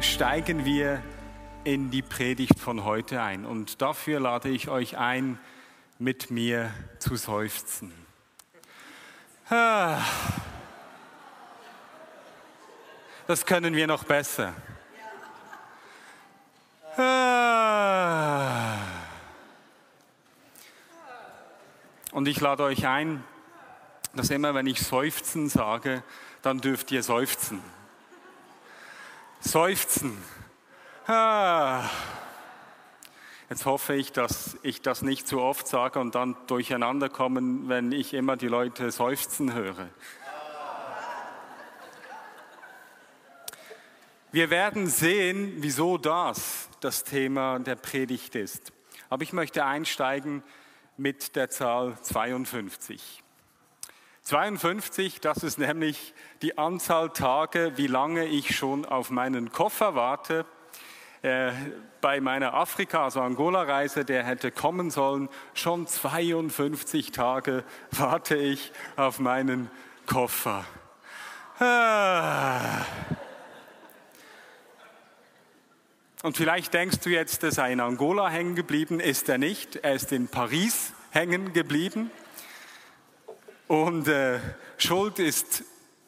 steigen wir in die Predigt von heute ein. Und dafür lade ich euch ein, mit mir zu seufzen. Das können wir noch besser. Und ich lade euch ein, dass immer, wenn ich seufzen sage, dann dürft ihr seufzen. Seufzen. Ah. Jetzt hoffe ich, dass ich das nicht zu oft sage und dann durcheinander kommen, wenn ich immer die Leute seufzen höre. Wir werden sehen, wieso das das Thema der Predigt ist. Aber ich möchte einsteigen mit der Zahl 52. 52, das ist nämlich die Anzahl Tage, wie lange ich schon auf meinen Koffer warte. Äh, bei meiner Afrika, also Angola-Reise, der hätte kommen sollen, schon 52 Tage warte ich auf meinen Koffer. Ah. Und vielleicht denkst du jetzt, er sei in Angola hängen geblieben, ist er nicht. Er ist in Paris hängen geblieben. Und äh, Schuld ist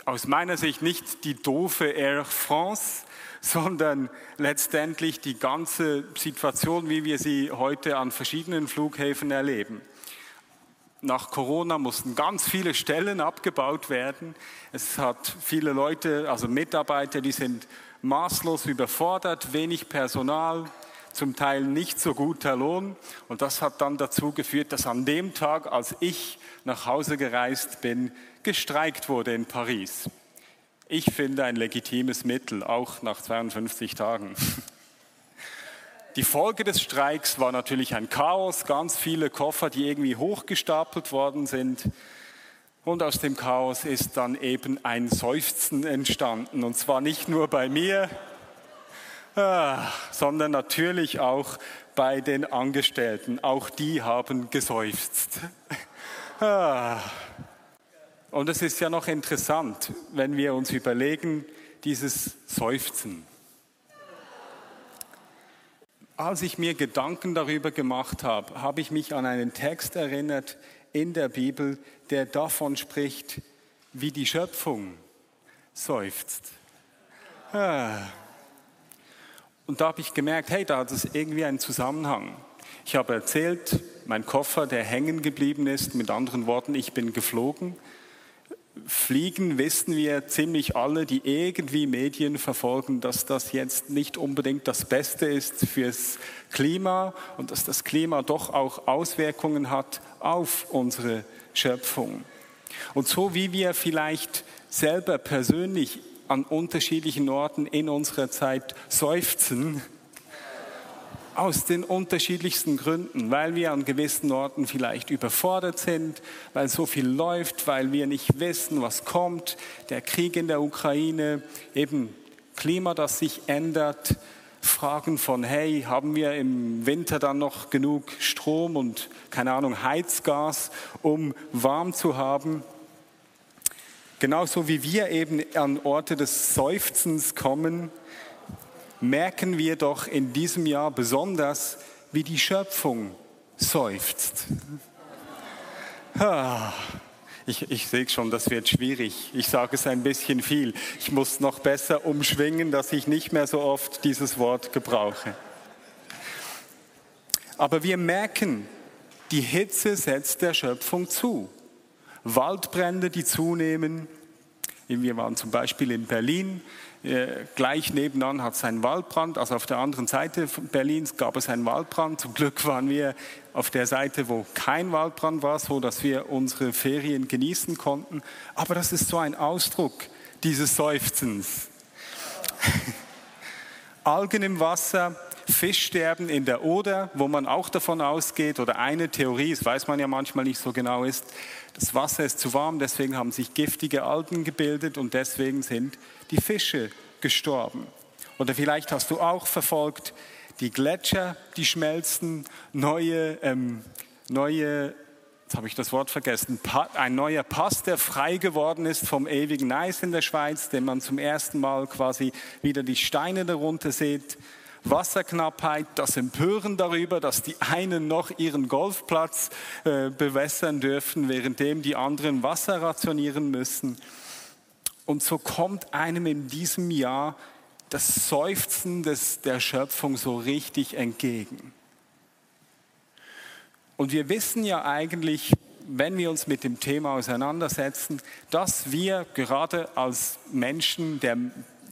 aus meiner Sicht nicht die doofe Air France, sondern letztendlich die ganze Situation, wie wir sie heute an verschiedenen Flughäfen erleben. Nach Corona mussten ganz viele Stellen abgebaut werden. Es hat viele Leute, also Mitarbeiter, die sind maßlos überfordert, wenig Personal, zum Teil nicht so guter Lohn. Und das hat dann dazu geführt, dass an dem Tag, als ich nach Hause gereist bin, gestreikt wurde in Paris. Ich finde ein legitimes Mittel, auch nach 52 Tagen. Die Folge des Streiks war natürlich ein Chaos, ganz viele Koffer, die irgendwie hochgestapelt worden sind. Und aus dem Chaos ist dann eben ein Seufzen entstanden. Und zwar nicht nur bei mir, sondern natürlich auch bei den Angestellten. Auch die haben geseufzt. Ah. Und es ist ja noch interessant, wenn wir uns überlegen, dieses Seufzen. Als ich mir Gedanken darüber gemacht habe, habe ich mich an einen Text erinnert in der Bibel, der davon spricht, wie die Schöpfung seufzt. Ah. Und da habe ich gemerkt, hey, da hat es irgendwie einen Zusammenhang. Ich habe erzählt, mein Koffer, der hängen geblieben ist, mit anderen Worten, ich bin geflogen. Fliegen wissen wir ziemlich alle, die irgendwie Medien verfolgen, dass das jetzt nicht unbedingt das Beste ist fürs Klima und dass das Klima doch auch Auswirkungen hat auf unsere Schöpfung. Und so wie wir vielleicht selber persönlich an unterschiedlichen Orten in unserer Zeit seufzen, aus den unterschiedlichsten Gründen, weil wir an gewissen Orten vielleicht überfordert sind, weil so viel läuft, weil wir nicht wissen, was kommt, der Krieg in der Ukraine, eben Klima, das sich ändert, Fragen von, hey, haben wir im Winter dann noch genug Strom und keine Ahnung, Heizgas, um warm zu haben? Genauso wie wir eben an Orte des Seufzens kommen, merken wir doch in diesem Jahr besonders, wie die Schöpfung seufzt. Ich, ich sehe schon, das wird schwierig. Ich sage es ein bisschen viel. Ich muss noch besser umschwingen, dass ich nicht mehr so oft dieses Wort gebrauche. Aber wir merken, die Hitze setzt der Schöpfung zu. Waldbrände, die zunehmen. Wir waren zum Beispiel in Berlin äh, gleich nebenan hat es einen Waldbrand, also auf der anderen Seite Berlins gab es einen Waldbrand. Zum Glück waren wir auf der Seite, wo kein Waldbrand war, so dass wir unsere Ferien genießen konnten. Aber das ist so ein Ausdruck dieses Seufzens. Algen im Wasser, Fischsterben in der Oder, wo man auch davon ausgeht, oder eine Theorie, das weiß man ja manchmal nicht so genau, ist, das Wasser ist zu warm, deswegen haben sich giftige Algen gebildet und deswegen sind die Fische gestorben. Oder vielleicht hast du auch verfolgt, die Gletscher, die schmelzen, neue, ähm, neue jetzt habe ich das Wort vergessen, ein neuer Pass, der frei geworden ist vom ewigen Eis in der Schweiz, den man zum ersten Mal quasi wieder die Steine darunter sieht. Wasserknappheit, das Empören darüber, dass die einen noch ihren Golfplatz äh, bewässern dürfen, währenddem die anderen Wasser rationieren müssen. Und so kommt einem in diesem Jahr das Seufzen des, der Schöpfung so richtig entgegen. Und wir wissen ja eigentlich, wenn wir uns mit dem Thema auseinandersetzen, dass wir gerade als Menschen der,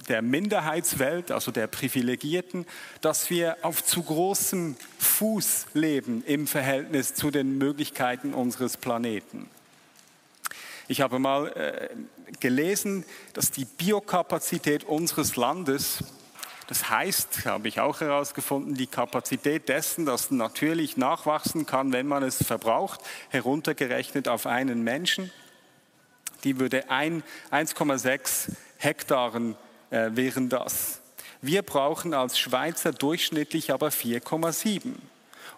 der Minderheitswelt, also der Privilegierten, dass wir auf zu großem Fuß leben im Verhältnis zu den Möglichkeiten unseres Planeten. Ich habe mal äh, gelesen, dass die Biokapazität unseres Landes das heißt, habe ich auch herausgefunden, die Kapazität dessen, das natürlich nachwachsen kann, wenn man es verbraucht, heruntergerechnet auf einen Menschen, die würde 1,6 Hektaren äh, wären das. Wir brauchen als Schweizer durchschnittlich aber 4,7.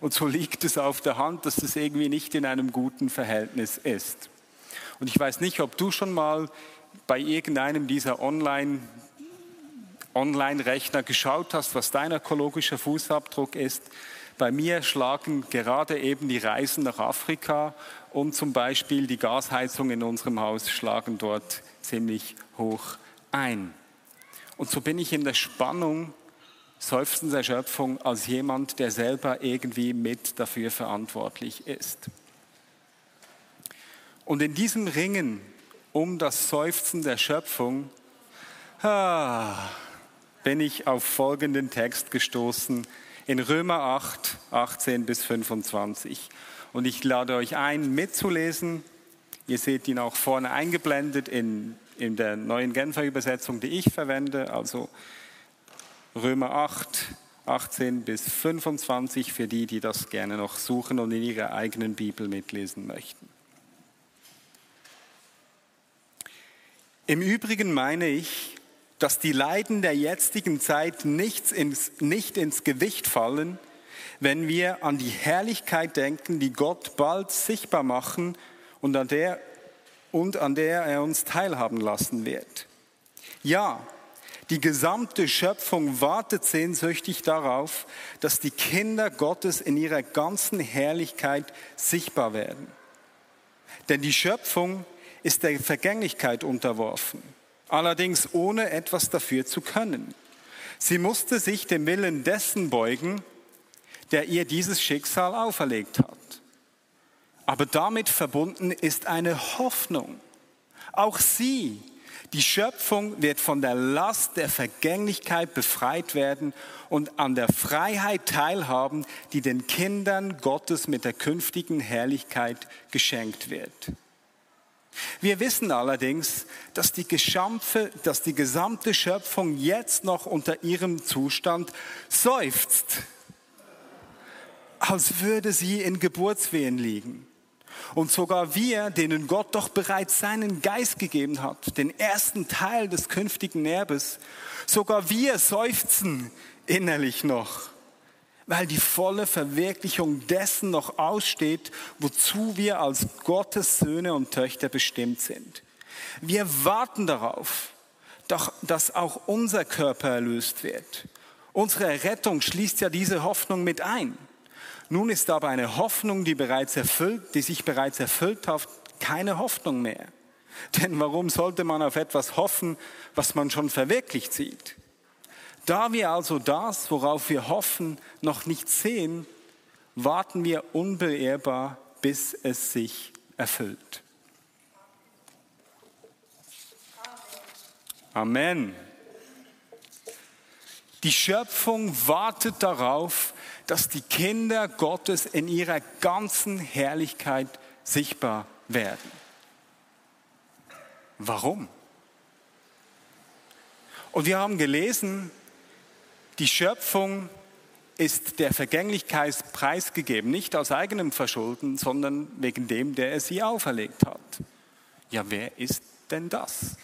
Und so liegt es auf der Hand, dass es irgendwie nicht in einem guten Verhältnis ist. Und ich weiß nicht, ob du schon mal bei irgendeinem dieser Online- Online-Rechner geschaut hast, was dein ökologischer Fußabdruck ist. Bei mir schlagen gerade eben die Reisen nach Afrika und zum Beispiel die Gasheizung in unserem Haus schlagen dort ziemlich hoch ein. Und so bin ich in der Spannung, seufzender Erschöpfung, als jemand, der selber irgendwie mit dafür verantwortlich ist. Und in diesem Ringen um das Seufzen der Schöpfung, ah, bin ich auf folgenden Text gestoßen in Römer 8, 18 bis 25. Und ich lade euch ein, mitzulesen. Ihr seht ihn auch vorne eingeblendet in, in der neuen Genfer Übersetzung, die ich verwende. Also Römer 8, 18 bis 25 für die, die das gerne noch suchen und in ihrer eigenen Bibel mitlesen möchten. Im Übrigen meine ich, dass die Leiden der jetzigen Zeit nicht ins, nicht ins Gewicht fallen, wenn wir an die Herrlichkeit denken, die Gott bald sichtbar machen und an der, und an der er uns teilhaben lassen wird. Ja, die gesamte Schöpfung wartet sehnsüchtig darauf, dass die Kinder Gottes in ihrer ganzen Herrlichkeit sichtbar werden. Denn die Schöpfung ist der Vergänglichkeit unterworfen allerdings ohne etwas dafür zu können. Sie musste sich dem Willen dessen beugen, der ihr dieses Schicksal auferlegt hat. Aber damit verbunden ist eine Hoffnung. Auch sie, die Schöpfung, wird von der Last der Vergänglichkeit befreit werden und an der Freiheit teilhaben, die den Kindern Gottes mit der künftigen Herrlichkeit geschenkt wird. Wir wissen allerdings, dass die, Geschampfe, dass die gesamte Schöpfung jetzt noch unter ihrem Zustand seufzt, als würde sie in Geburtswehen liegen. Und sogar wir, denen Gott doch bereits seinen Geist gegeben hat, den ersten Teil des künftigen Erbes, sogar wir seufzen innerlich noch weil die volle Verwirklichung dessen noch aussteht, wozu wir als Gottes Söhne und Töchter bestimmt sind. Wir warten darauf, dass auch unser Körper erlöst wird. Unsere Rettung schließt ja diese Hoffnung mit ein. Nun ist aber eine Hoffnung, die, bereits erfüllt, die sich bereits erfüllt hat, keine Hoffnung mehr. Denn warum sollte man auf etwas hoffen, was man schon verwirklicht sieht? Da wir also das, worauf wir hoffen, noch nicht sehen, warten wir unbeehrbar, bis es sich erfüllt. Amen. Die Schöpfung wartet darauf, dass die Kinder Gottes in ihrer ganzen Herrlichkeit sichtbar werden. Warum? Und wir haben gelesen, Die Schöpfung ist der Vergänglichkeit preisgegeben, nicht aus eigenem Verschulden, sondern wegen dem, der es sie auferlegt hat. Ja, wer ist denn das?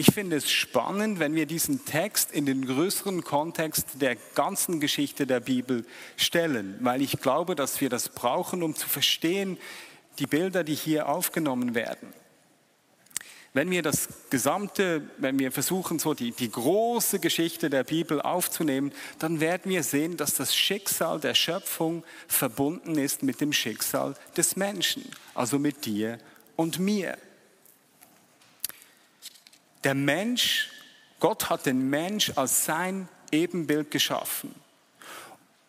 Ich finde es spannend, wenn wir diesen Text in den größeren Kontext der ganzen Geschichte der Bibel stellen, weil ich glaube, dass wir das brauchen, um zu verstehen, die Bilder, die hier aufgenommen werden. Wenn wir das gesamte, wenn wir versuchen, so die, die große Geschichte der Bibel aufzunehmen, dann werden wir sehen, dass das Schicksal der Schöpfung verbunden ist mit dem Schicksal des Menschen, also mit dir und mir. Der Mensch, Gott hat den Mensch als sein Ebenbild geschaffen.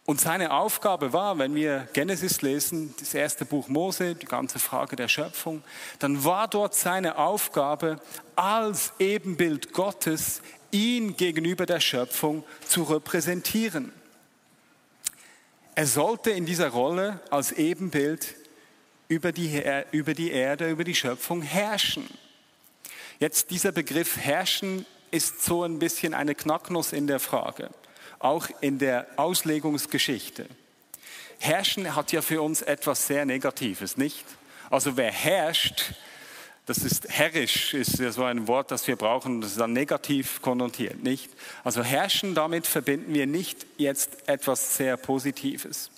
Und seine Aufgabe war, wenn wir Genesis lesen, das erste Buch Mose, die ganze Frage der Schöpfung, dann war dort seine Aufgabe, als Ebenbild Gottes ihn gegenüber der Schöpfung zu repräsentieren. Er sollte in dieser Rolle als Ebenbild über die, über die Erde, über die Schöpfung herrschen. Jetzt dieser Begriff herrschen ist so ein bisschen eine Knacknuss in der Frage, auch in der Auslegungsgeschichte. Herrschen hat ja für uns etwas sehr Negatives, nicht? Also wer herrscht, das ist herrisch, ist ja so ein Wort, das wir brauchen, das ist dann negativ konnotiert, nicht? Also herrschen, damit verbinden wir nicht jetzt etwas sehr Positives.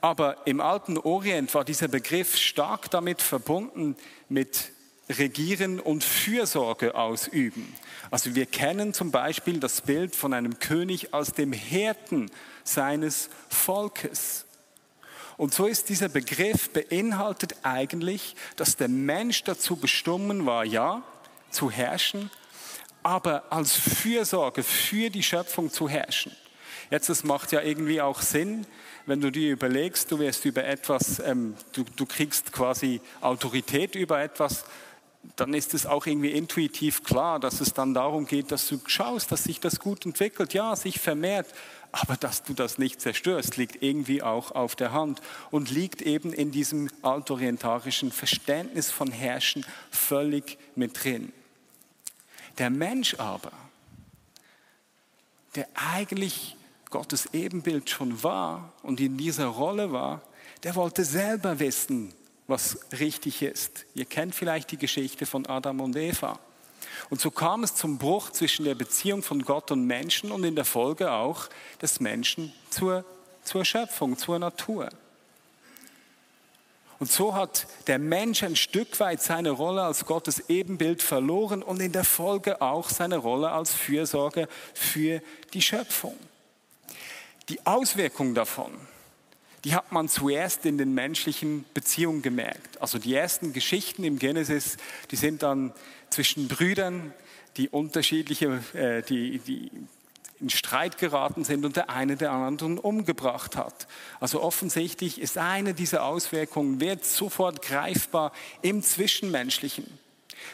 Aber im alten Orient war dieser Begriff stark damit verbunden mit regieren und Fürsorge ausüben. Also wir kennen zum Beispiel das Bild von einem König als dem Hirten seines Volkes. Und so ist dieser Begriff beinhaltet eigentlich, dass der Mensch dazu bestimmt war, ja, zu herrschen, aber als Fürsorge für die Schöpfung zu herrschen. Jetzt, das macht ja irgendwie auch Sinn, wenn du dir überlegst, du wirst über etwas, ähm, du, du kriegst quasi Autorität über etwas, dann ist es auch irgendwie intuitiv klar, dass es dann darum geht, dass du schaust, dass sich das gut entwickelt, ja, sich vermehrt, aber dass du das nicht zerstörst, liegt irgendwie auch auf der Hand und liegt eben in diesem altorientarischen Verständnis von Herrschen völlig mit drin. Der Mensch aber, der eigentlich Gottes Ebenbild schon war und in dieser Rolle war, der wollte selber wissen, was richtig ist. Ihr kennt vielleicht die Geschichte von Adam und Eva. Und so kam es zum Bruch zwischen der Beziehung von Gott und Menschen und in der Folge auch des Menschen zur, zur Schöpfung, zur Natur. Und so hat der Mensch ein Stück weit seine Rolle als Gottes Ebenbild verloren und in der Folge auch seine Rolle als Fürsorge für die Schöpfung. Die Auswirkung davon die hat man zuerst in den menschlichen Beziehungen gemerkt. Also die ersten Geschichten im Genesis, die sind dann zwischen Brüdern, die unterschiedliche, äh, die, die in Streit geraten sind und der eine den anderen umgebracht hat. Also offensichtlich ist eine dieser Auswirkungen, wird sofort greifbar im Zwischenmenschlichen.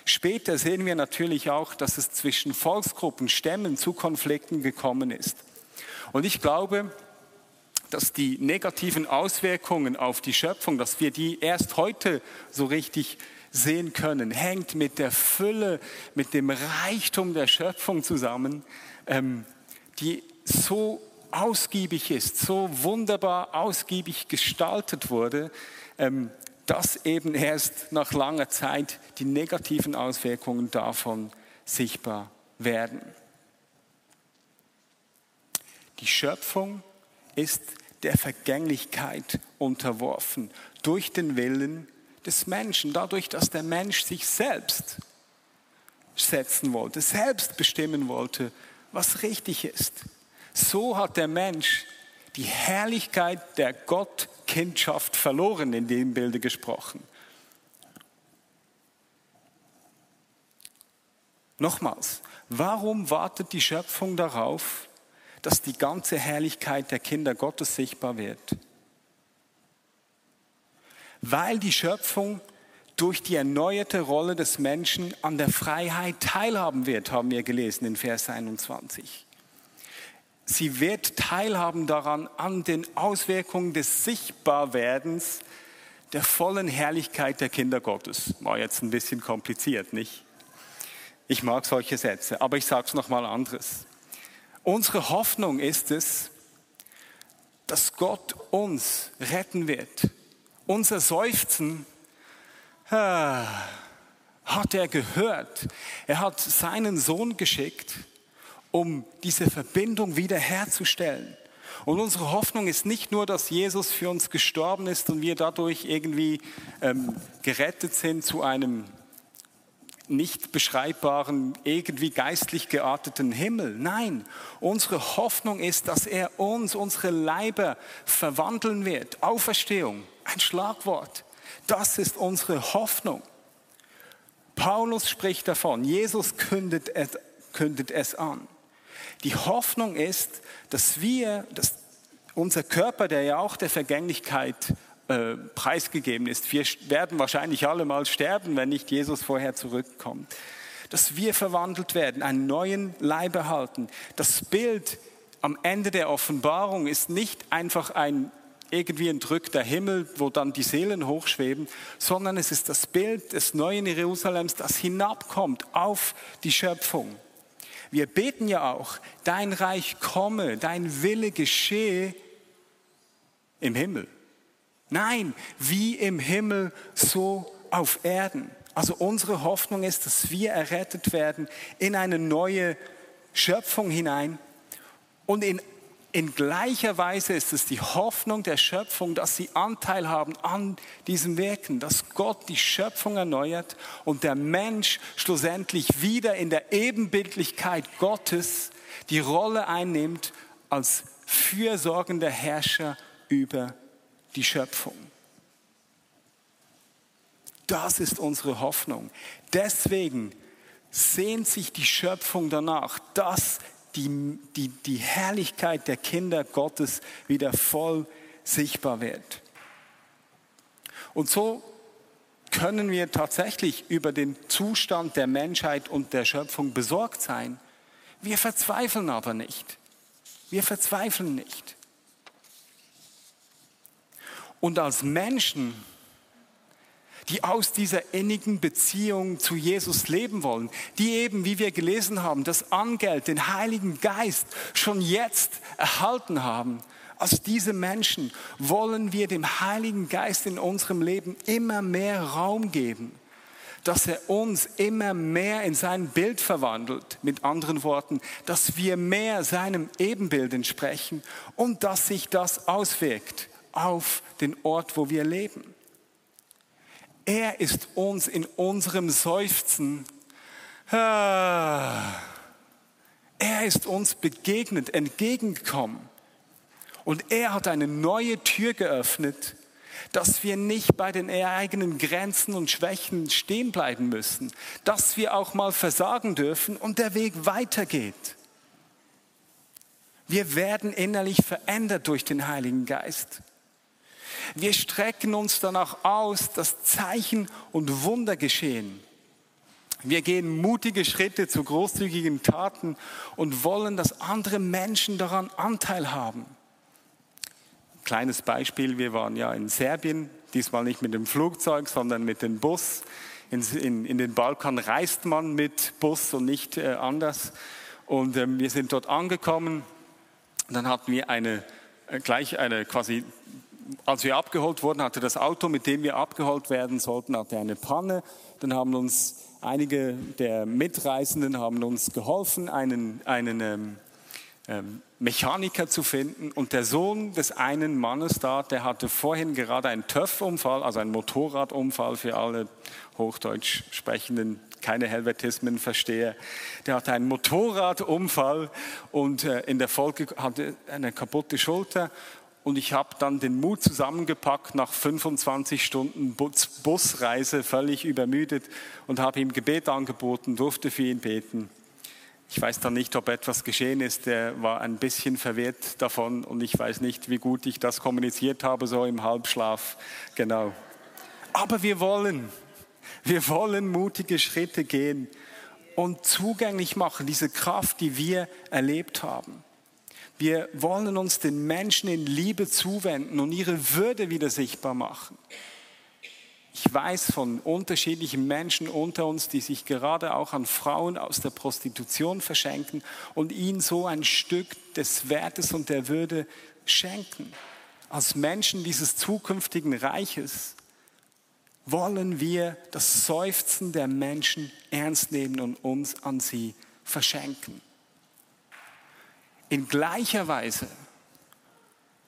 Später sehen wir natürlich auch, dass es zwischen Volksgruppen, Stämmen zu Konflikten gekommen ist. Und ich glaube, dass die negativen Auswirkungen auf die Schöpfung, dass wir die erst heute so richtig sehen können, hängt mit der Fülle, mit dem Reichtum der Schöpfung zusammen, ähm, die so ausgiebig ist, so wunderbar ausgiebig gestaltet wurde, ähm, dass eben erst nach langer Zeit die negativen Auswirkungen davon sichtbar werden. Die Schöpfung ist der Vergänglichkeit unterworfen, durch den Willen des Menschen, dadurch, dass der Mensch sich selbst setzen wollte, selbst bestimmen wollte, was richtig ist. So hat der Mensch die Herrlichkeit der Gottkindschaft verloren, in dem Bilde gesprochen. Nochmals, warum wartet die Schöpfung darauf, dass die ganze Herrlichkeit der Kinder Gottes sichtbar wird. Weil die Schöpfung durch die erneuerte Rolle des Menschen an der Freiheit teilhaben wird, haben wir gelesen in Vers 21. Sie wird teilhaben daran an den Auswirkungen des Sichtbarwerdens der vollen Herrlichkeit der Kinder Gottes. War jetzt ein bisschen kompliziert, nicht? Ich mag solche Sätze, aber ich sage es nochmal anderes. Unsere Hoffnung ist es, dass Gott uns retten wird. Unser Seufzen ah, hat er gehört. Er hat seinen Sohn geschickt, um diese Verbindung wiederherzustellen. Und unsere Hoffnung ist nicht nur, dass Jesus für uns gestorben ist und wir dadurch irgendwie ähm, gerettet sind zu einem nicht beschreibbaren, irgendwie geistlich gearteten Himmel. Nein, unsere Hoffnung ist, dass er uns, unsere Leiber verwandeln wird. Auferstehung, ein Schlagwort. Das ist unsere Hoffnung. Paulus spricht davon, Jesus kündet es, kündet es an. Die Hoffnung ist, dass wir, dass unser Körper, der ja auch der Vergänglichkeit äh, preisgegeben ist. Wir werden wahrscheinlich alle mal sterben, wenn nicht Jesus vorher zurückkommt. Dass wir verwandelt werden, einen neuen Leib erhalten. Das Bild am Ende der Offenbarung ist nicht einfach ein irgendwie entrückter Himmel, wo dann die Seelen hochschweben, sondern es ist das Bild des neuen Jerusalems, das hinabkommt auf die Schöpfung. Wir beten ja auch, dein Reich komme, dein Wille geschehe im Himmel. Nein, wie im Himmel, so auf Erden. Also unsere Hoffnung ist, dass wir errettet werden in eine neue Schöpfung hinein. Und in, in gleicher Weise ist es die Hoffnung der Schöpfung, dass sie Anteil haben an diesem Wirken, dass Gott die Schöpfung erneuert und der Mensch schlussendlich wieder in der Ebenbildlichkeit Gottes die Rolle einnimmt als fürsorgender Herrscher über die Schöpfung. Das ist unsere Hoffnung. Deswegen sehnt sich die Schöpfung danach, dass die, die, die Herrlichkeit der Kinder Gottes wieder voll sichtbar wird. Und so können wir tatsächlich über den Zustand der Menschheit und der Schöpfung besorgt sein. Wir verzweifeln aber nicht. Wir verzweifeln nicht. Und als Menschen, die aus dieser innigen Beziehung zu Jesus leben wollen, die eben, wie wir gelesen haben, das Angeld, den Heiligen Geist schon jetzt erhalten haben, als diese Menschen wollen wir dem Heiligen Geist in unserem Leben immer mehr Raum geben, dass er uns immer mehr in sein Bild verwandelt, mit anderen Worten, dass wir mehr seinem Ebenbild entsprechen und dass sich das auswirkt auf den Ort, wo wir leben. Er ist uns in unserem Seufzen, er ist uns begegnet, entgegengekommen. Und er hat eine neue Tür geöffnet, dass wir nicht bei den eigenen Grenzen und Schwächen stehen bleiben müssen, dass wir auch mal versagen dürfen und der Weg weitergeht. Wir werden innerlich verändert durch den Heiligen Geist. Wir strecken uns danach aus, dass Zeichen und Wunder geschehen. Wir gehen mutige Schritte zu großzügigen Taten und wollen, dass andere Menschen daran Anteil haben. Kleines Beispiel, wir waren ja in Serbien, diesmal nicht mit dem Flugzeug, sondern mit dem Bus. In, in, in den Balkan reist man mit Bus und nicht äh, anders. Und ähm, wir sind dort angekommen. Dann hatten wir eine, äh, gleich eine quasi als wir abgeholt wurden, hatte das Auto, mit dem wir abgeholt werden sollten, hatte eine Panne. Dann haben uns einige der Mitreisenden haben uns geholfen, einen, einen ähm, ähm, Mechaniker zu finden. Und der Sohn des einen Mannes da, der hatte vorhin gerade einen TÜV-Unfall, also einen Motorradunfall für alle Hochdeutsch sprechenden keine Helvetismen verstehe. Der hatte einen Motorradunfall und äh, in der Folge hatte eine kaputte Schulter und ich habe dann den Mut zusammengepackt nach 25 Stunden Busreise, völlig übermüdet und habe ihm Gebet angeboten, durfte für ihn beten. Ich weiß dann nicht, ob etwas geschehen ist. Er war ein bisschen verwirrt davon und ich weiß nicht, wie gut ich das kommuniziert habe, so im Halbschlaf. Genau. Aber wir wollen, wir wollen mutige Schritte gehen und zugänglich machen, diese Kraft, die wir erlebt haben. Wir wollen uns den Menschen in Liebe zuwenden und ihre Würde wieder sichtbar machen. Ich weiß von unterschiedlichen Menschen unter uns, die sich gerade auch an Frauen aus der Prostitution verschenken und ihnen so ein Stück des Wertes und der Würde schenken. Als Menschen dieses zukünftigen Reiches wollen wir das Seufzen der Menschen ernst nehmen und uns an sie verschenken. In gleicher Weise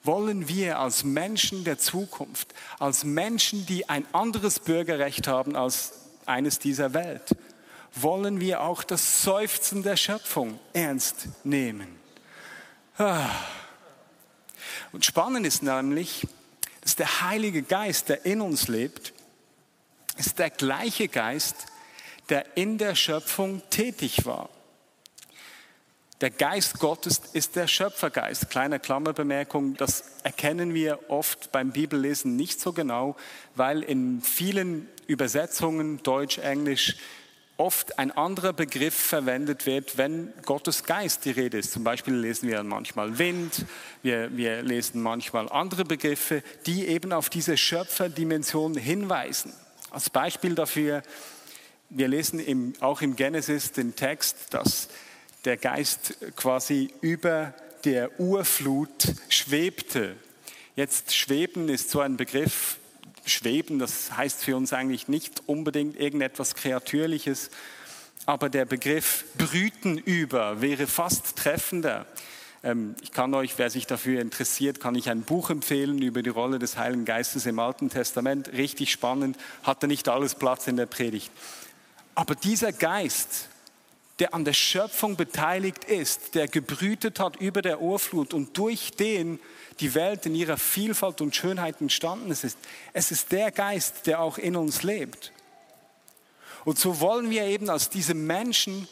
wollen wir als Menschen der Zukunft, als Menschen, die ein anderes Bürgerrecht haben als eines dieser Welt, wollen wir auch das Seufzen der Schöpfung ernst nehmen. Ah. Und spannend ist nämlich, dass der Heilige Geist, der in uns lebt, ist der gleiche Geist, der in der Schöpfung tätig war. Der Geist Gottes ist der Schöpfergeist. Kleine Klammerbemerkung, das erkennen wir oft beim Bibellesen nicht so genau, weil in vielen Übersetzungen, Deutsch, Englisch, oft ein anderer Begriff verwendet wird, wenn Gottes Geist die Rede ist. Zum Beispiel lesen wir manchmal Wind, wir, wir lesen manchmal andere Begriffe, die eben auf diese Schöpferdimension hinweisen. Als Beispiel dafür, wir lesen im, auch im Genesis den Text, dass der Geist quasi über der Urflut schwebte. Jetzt schweben ist so ein Begriff, schweben, das heißt für uns eigentlich nicht unbedingt irgendetwas Kreatürliches, aber der Begriff brüten über wäre fast treffender. Ähm, ich kann euch, wer sich dafür interessiert, kann ich ein Buch empfehlen über die Rolle des Heiligen Geistes im Alten Testament. Richtig spannend, hatte nicht alles Platz in der Predigt. Aber dieser Geist, der an der Schöpfung beteiligt ist, der gebrütet hat über der Urflut und durch den die Welt in ihrer Vielfalt und Schönheit entstanden ist. Es ist der Geist, der auch in uns lebt. Und so wollen wir eben als diese Menschen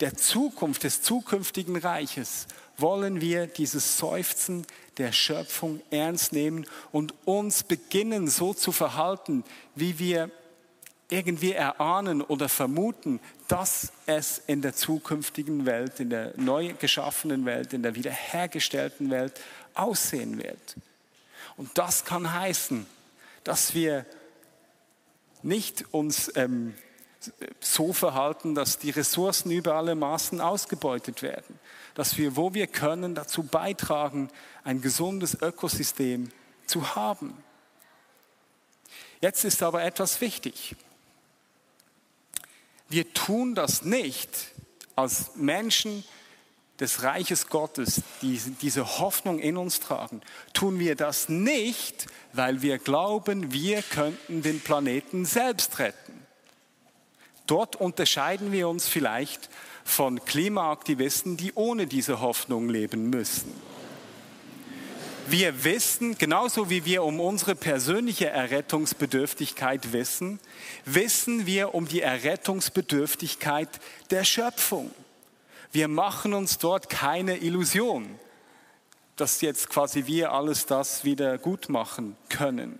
der Zukunft, des zukünftigen Reiches, wollen wir dieses Seufzen der Schöpfung ernst nehmen und uns beginnen so zu verhalten, wie wir irgendwie erahnen oder vermuten, dass es in der zukünftigen Welt, in der neu geschaffenen Welt, in der wiederhergestellten Welt aussehen wird. Und das kann heißen, dass wir nicht uns ähm, so verhalten, dass die Ressourcen über alle Maßen ausgebeutet werden, dass wir, wo wir können, dazu beitragen, ein gesundes Ökosystem zu haben. Jetzt ist aber etwas wichtig. Wir tun das nicht als Menschen des Reiches Gottes, die diese Hoffnung in uns tragen, tun wir das nicht, weil wir glauben, wir könnten den Planeten selbst retten. Dort unterscheiden wir uns vielleicht von Klimaaktivisten, die ohne diese Hoffnung leben müssen. Wir wissen, genauso wie wir um unsere persönliche Errettungsbedürftigkeit wissen, wissen wir um die Errettungsbedürftigkeit der Schöpfung. Wir machen uns dort keine Illusion, dass jetzt quasi wir alles das wieder gut machen können.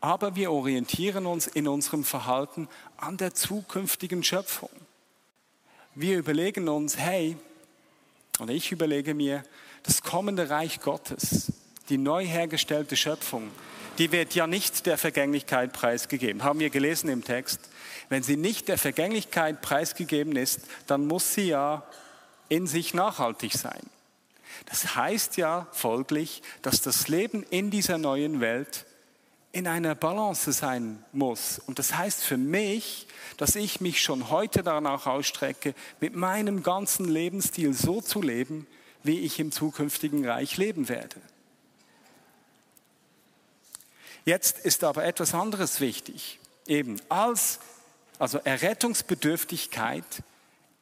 Aber wir orientieren uns in unserem Verhalten an der zukünftigen Schöpfung. Wir überlegen uns, hey, oder ich überlege mir, das kommende Reich Gottes, die neu hergestellte Schöpfung, die wird ja nicht der Vergänglichkeit preisgegeben. Haben wir gelesen im Text. Wenn sie nicht der Vergänglichkeit preisgegeben ist, dann muss sie ja in sich nachhaltig sein. Das heißt ja folglich, dass das Leben in dieser neuen Welt in einer Balance sein muss. Und das heißt für mich, dass ich mich schon heute danach ausstrecke, mit meinem ganzen Lebensstil so zu leben, wie ich im zukünftigen Reich leben werde. Jetzt ist aber etwas anderes wichtig. Eben als, also Errettungsbedürftigkeit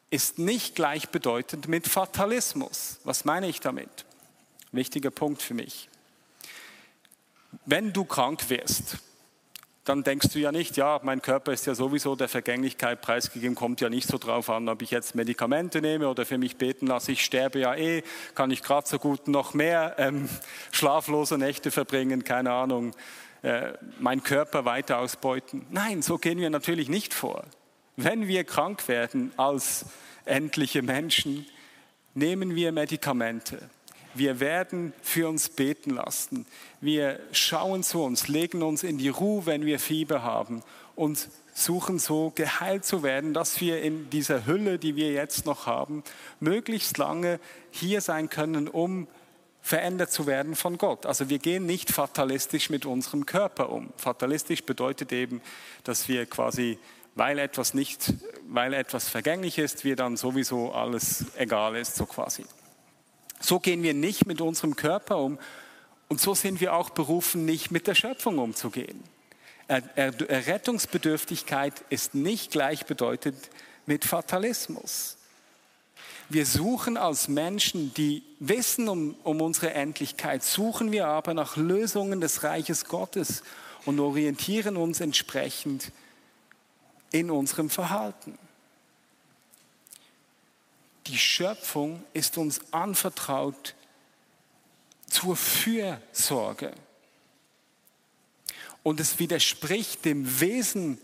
ist nicht gleichbedeutend mit Fatalismus. Was meine ich damit? Wichtiger Punkt für mich. Wenn du krank wirst, dann denkst du ja nicht, ja, mein Körper ist ja sowieso der Vergänglichkeit preisgegeben, kommt ja nicht so drauf an, ob ich jetzt Medikamente nehme oder für mich beten lasse, ich sterbe ja eh, kann ich gerade so gut noch mehr ähm, schlaflose Nächte verbringen, keine Ahnung, äh, meinen Körper weiter ausbeuten. Nein, so gehen wir natürlich nicht vor. Wenn wir krank werden als endliche Menschen, nehmen wir Medikamente. Wir werden für uns beten lassen. Wir schauen zu uns, legen uns in die Ruhe, wenn wir Fieber haben und suchen so geheilt zu werden, dass wir in dieser Hülle, die wir jetzt noch haben, möglichst lange hier sein können, um verändert zu werden von Gott. Also wir gehen nicht fatalistisch mit unserem Körper um. Fatalistisch bedeutet eben, dass wir quasi, weil etwas nicht, weil etwas vergänglich ist, wir dann sowieso alles egal ist, so quasi. So gehen wir nicht mit unserem Körper um und so sind wir auch berufen, nicht mit der Schöpfung umzugehen. Errettungsbedürftigkeit ist nicht gleichbedeutend mit Fatalismus. Wir suchen als Menschen, die wissen um, um unsere Endlichkeit, suchen wir aber nach Lösungen des Reiches Gottes und orientieren uns entsprechend in unserem Verhalten. Die Schöpfung ist uns anvertraut zur Fürsorge. Und es widerspricht dem Wesen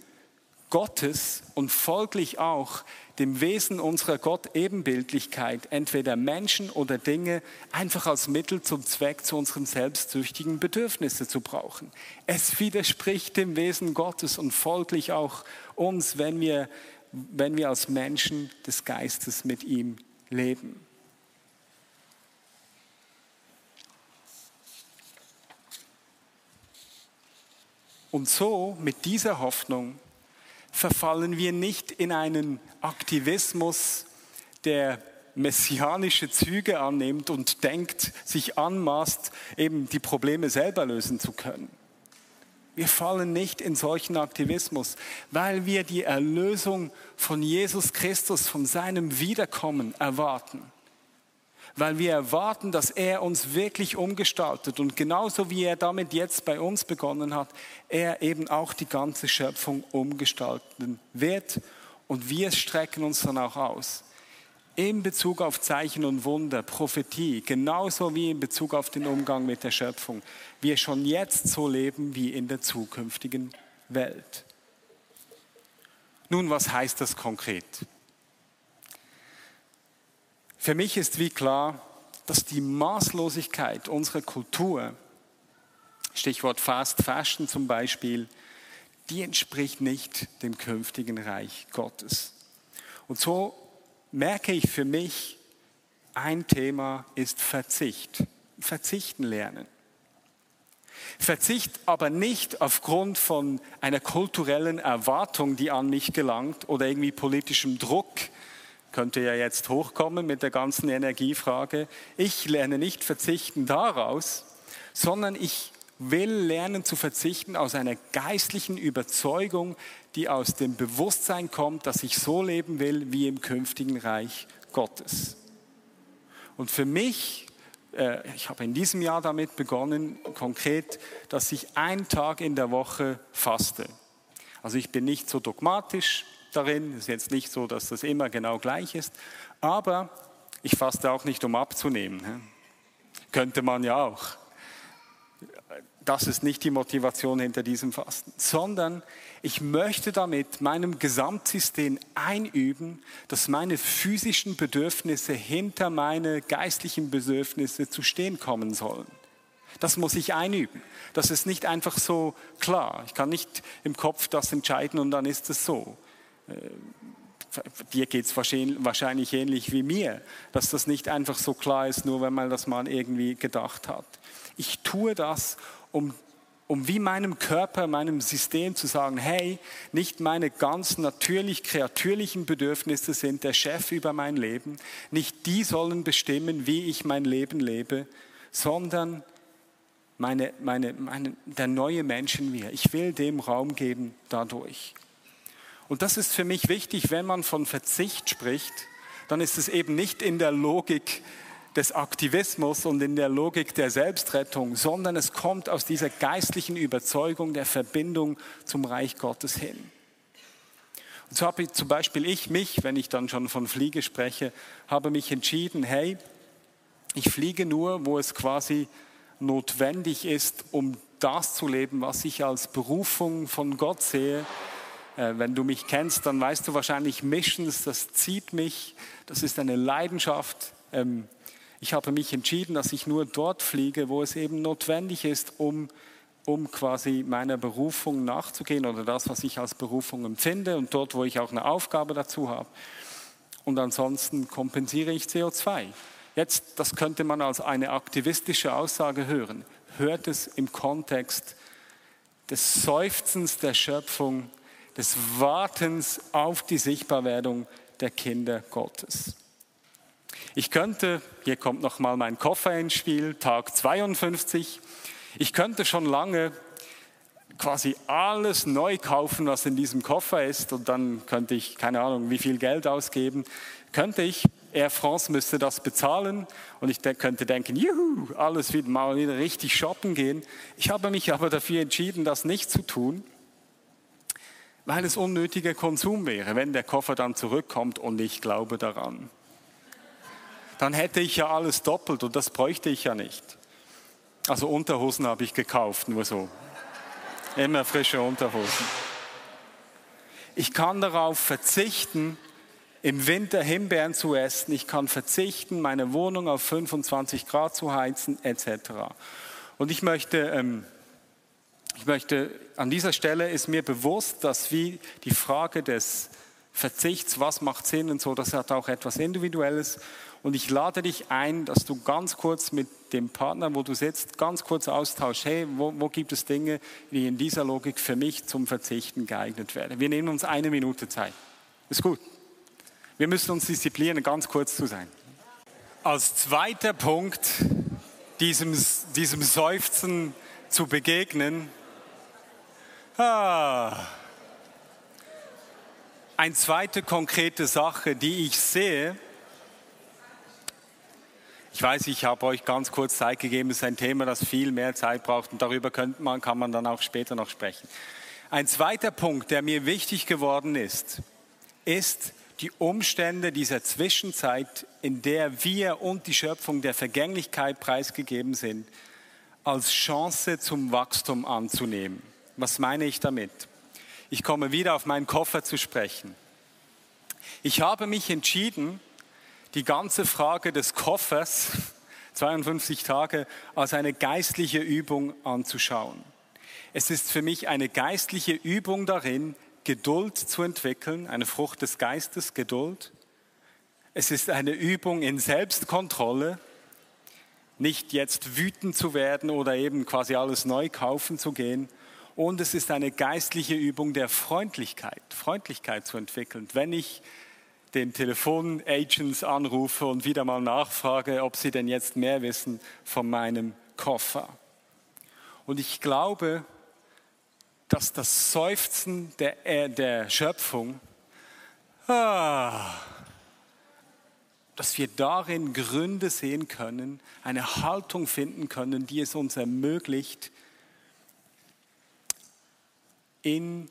Gottes und folglich auch dem Wesen unserer Gott-Ebenbildlichkeit, entweder Menschen oder Dinge einfach als Mittel zum Zweck zu unseren selbstsüchtigen Bedürfnissen zu brauchen. Es widerspricht dem Wesen Gottes und folglich auch uns, wenn wir, wenn wir als Menschen des Geistes mit ihm leben. Und so, mit dieser Hoffnung, verfallen wir nicht in einen Aktivismus, der messianische Züge annimmt und denkt, sich anmaßt, eben die Probleme selber lösen zu können. Wir fallen nicht in solchen Aktivismus, weil wir die Erlösung von Jesus Christus, von seinem Wiederkommen erwarten weil wir erwarten, dass er uns wirklich umgestaltet und genauso wie er damit jetzt bei uns begonnen hat, er eben auch die ganze Schöpfung umgestalten wird und wir strecken uns dann auch aus. In Bezug auf Zeichen und Wunder, Prophetie, genauso wie in Bezug auf den Umgang mit der Schöpfung, wir schon jetzt so leben wie in der zukünftigen Welt. Nun, was heißt das konkret? Für mich ist wie klar, dass die Maßlosigkeit unserer Kultur, Stichwort Fast Fashion zum Beispiel, die entspricht nicht dem künftigen Reich Gottes. Und so merke ich für mich, ein Thema ist Verzicht. Verzichten lernen. Verzicht aber nicht aufgrund von einer kulturellen Erwartung, die an mich gelangt oder irgendwie politischem Druck, könnte ja jetzt hochkommen mit der ganzen Energiefrage. Ich lerne nicht verzichten daraus, sondern ich will lernen zu verzichten aus einer geistlichen Überzeugung, die aus dem Bewusstsein kommt, dass ich so leben will wie im künftigen Reich Gottes. Und für mich, äh, ich habe in diesem Jahr damit begonnen, konkret, dass ich einen Tag in der Woche faste. Also ich bin nicht so dogmatisch, darin. Es ist jetzt nicht so, dass das immer genau gleich ist. Aber ich faste auch nicht, um abzunehmen. Könnte man ja auch. Das ist nicht die Motivation hinter diesem Fasten, sondern ich möchte damit meinem Gesamtsystem einüben, dass meine physischen Bedürfnisse hinter meine geistlichen Bedürfnisse zu stehen kommen sollen. Das muss ich einüben. Das ist nicht einfach so klar. Ich kann nicht im Kopf das entscheiden und dann ist es so. Äh, dir geht es wahrscheinlich ähnlich wie mir, dass das nicht einfach so klar ist, nur wenn man das mal irgendwie gedacht hat. Ich tue das, um, um wie meinem Körper, meinem System zu sagen, hey, nicht meine ganz natürlich kreatürlichen Bedürfnisse sind der Chef über mein Leben, nicht die sollen bestimmen, wie ich mein Leben lebe, sondern meine, meine, meine, der neue Mensch in mir. Ich will dem Raum geben dadurch. Und das ist für mich wichtig, wenn man von Verzicht spricht, dann ist es eben nicht in der Logik des Aktivismus und in der Logik der Selbstrettung, sondern es kommt aus dieser geistlichen Überzeugung der Verbindung zum Reich Gottes hin. Und so habe ich zum Beispiel ich mich, wenn ich dann schon von Fliege spreche, habe mich entschieden, hey, ich fliege nur, wo es quasi notwendig ist, um das zu leben, was ich als Berufung von Gott sehe, äh, wenn du mich kennst, dann weißt du wahrscheinlich, Missions, das zieht mich, das ist eine Leidenschaft. Ähm, Ich habe mich entschieden, dass ich nur dort fliege, wo es eben notwendig ist, um, um quasi meiner Berufung nachzugehen oder das, was ich als Berufung empfinde und dort, wo ich auch eine Aufgabe dazu habe. Und ansonsten kompensiere ich CO2. Jetzt, das könnte man als eine aktivistische Aussage hören. Hört es im Kontext des Seufzens der Schöpfung, des Wartens auf die Sichtbarwerdung der Kinder Gottes. Ich könnte, hier kommt nochmal mein Koffer ins Spiel, Tag 52, ich könnte schon lange quasi alles neu kaufen, was in diesem Koffer ist und dann könnte ich, keine Ahnung, wie viel Geld ausgeben, könnte ich, Air France müsste das bezahlen und ich könnte denken, juhu, alles wieder mal wieder richtig shoppen gehen. Ich habe mich aber dafür entschieden, das nicht zu tun, weil es unnötiger Konsum wäre, wenn der Koffer dann zurückkommt und ich glaube daran dann hätte ich ja alles doppelt und das bräuchte ich ja nicht. Also Unterhosen habe ich gekauft, nur so. Immer frische Unterhosen. Ich kann darauf verzichten, im Winter Himbeeren zu essen. Ich kann verzichten, meine Wohnung auf 25 Grad zu heizen, etc. Und ich möchte, ähm, ich möchte, an dieser Stelle ist mir bewusst, dass wie die Frage des Verzichts, was macht Sinn und so, das hat auch etwas Individuelles. Und ich lade dich ein, dass du ganz kurz mit dem Partner, wo du sitzt, ganz kurz austauschst, hey, wo, wo gibt es Dinge, die in dieser Logik für mich zum Verzichten geeignet werden. Wir nehmen uns eine Minute Zeit. Ist gut. Wir müssen uns disziplinieren, ganz kurz zu sein. Als zweiter Punkt diesem, diesem Seufzen zu begegnen, ah, eine zweite konkrete Sache, die ich sehe, ich weiß, ich habe euch ganz kurz Zeit gegeben. Es ist ein Thema, das viel mehr Zeit braucht und darüber man, kann man dann auch später noch sprechen. Ein zweiter Punkt, der mir wichtig geworden ist, ist die Umstände dieser Zwischenzeit, in der wir und die Schöpfung der Vergänglichkeit preisgegeben sind, als Chance zum Wachstum anzunehmen. Was meine ich damit? Ich komme wieder auf meinen Koffer zu sprechen. Ich habe mich entschieden, die ganze Frage des Koffers, 52 Tage, als eine geistliche Übung anzuschauen. Es ist für mich eine geistliche Übung darin, Geduld zu entwickeln, eine Frucht des Geistes, Geduld. Es ist eine Übung in Selbstkontrolle, nicht jetzt wütend zu werden oder eben quasi alles neu kaufen zu gehen. Und es ist eine geistliche Übung der Freundlichkeit, Freundlichkeit zu entwickeln. Wenn ich den Telefonagents anrufe und wieder mal nachfrage, ob sie denn jetzt mehr wissen von meinem Koffer. Und ich glaube, dass das Seufzen der, äh, der Schöpfung, ah, dass wir darin Gründe sehen können, eine Haltung finden können, die es uns ermöglicht, in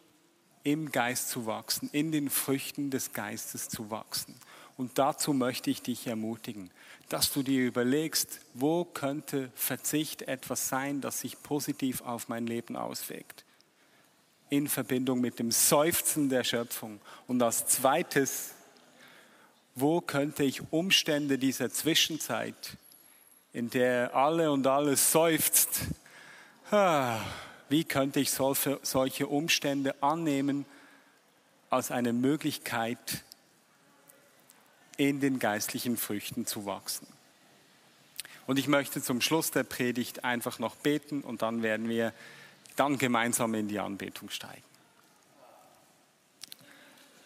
im Geist zu wachsen, in den Früchten des Geistes zu wachsen. Und dazu möchte ich dich ermutigen, dass du dir überlegst, wo könnte Verzicht etwas sein, das sich positiv auf mein Leben auswirkt. In Verbindung mit dem Seufzen der Schöpfung. Und als zweites, wo könnte ich Umstände dieser Zwischenzeit, in der alle und alles seufzt, wie könnte ich solche Umstände annehmen als eine Möglichkeit, in den geistlichen Früchten zu wachsen. Und ich möchte zum Schluss der Predigt einfach noch beten und dann werden wir dann gemeinsam in die Anbetung steigen.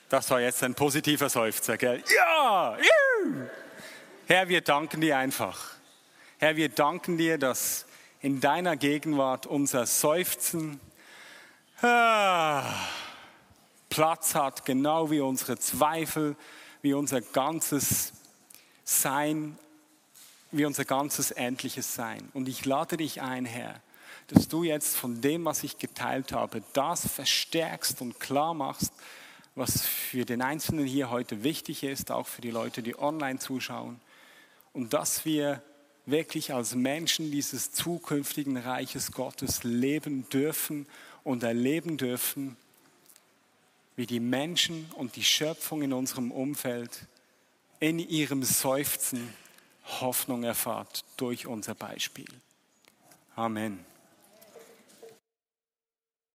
Das war jetzt ein positiver Seufzer, gell? Ja! Herr, wir danken dir einfach. Herr, wir danken dir, dass in deiner Gegenwart unser Seufzen ah, Platz hat, genau wie unsere Zweifel, wie unser ganzes Sein, wie unser ganzes endliches Sein. Und ich lade dich ein, Herr, dass du jetzt von dem, was ich geteilt habe, das verstärkst und klar machst, was für den Einzelnen hier heute wichtig ist, auch für die Leute, die online zuschauen. Und dass wir wirklich als Menschen dieses zukünftigen Reiches Gottes leben dürfen und erleben dürfen, wie die Menschen und die Schöpfung in unserem Umfeld in ihrem Seufzen Hoffnung erfahrt durch unser Beispiel. Amen.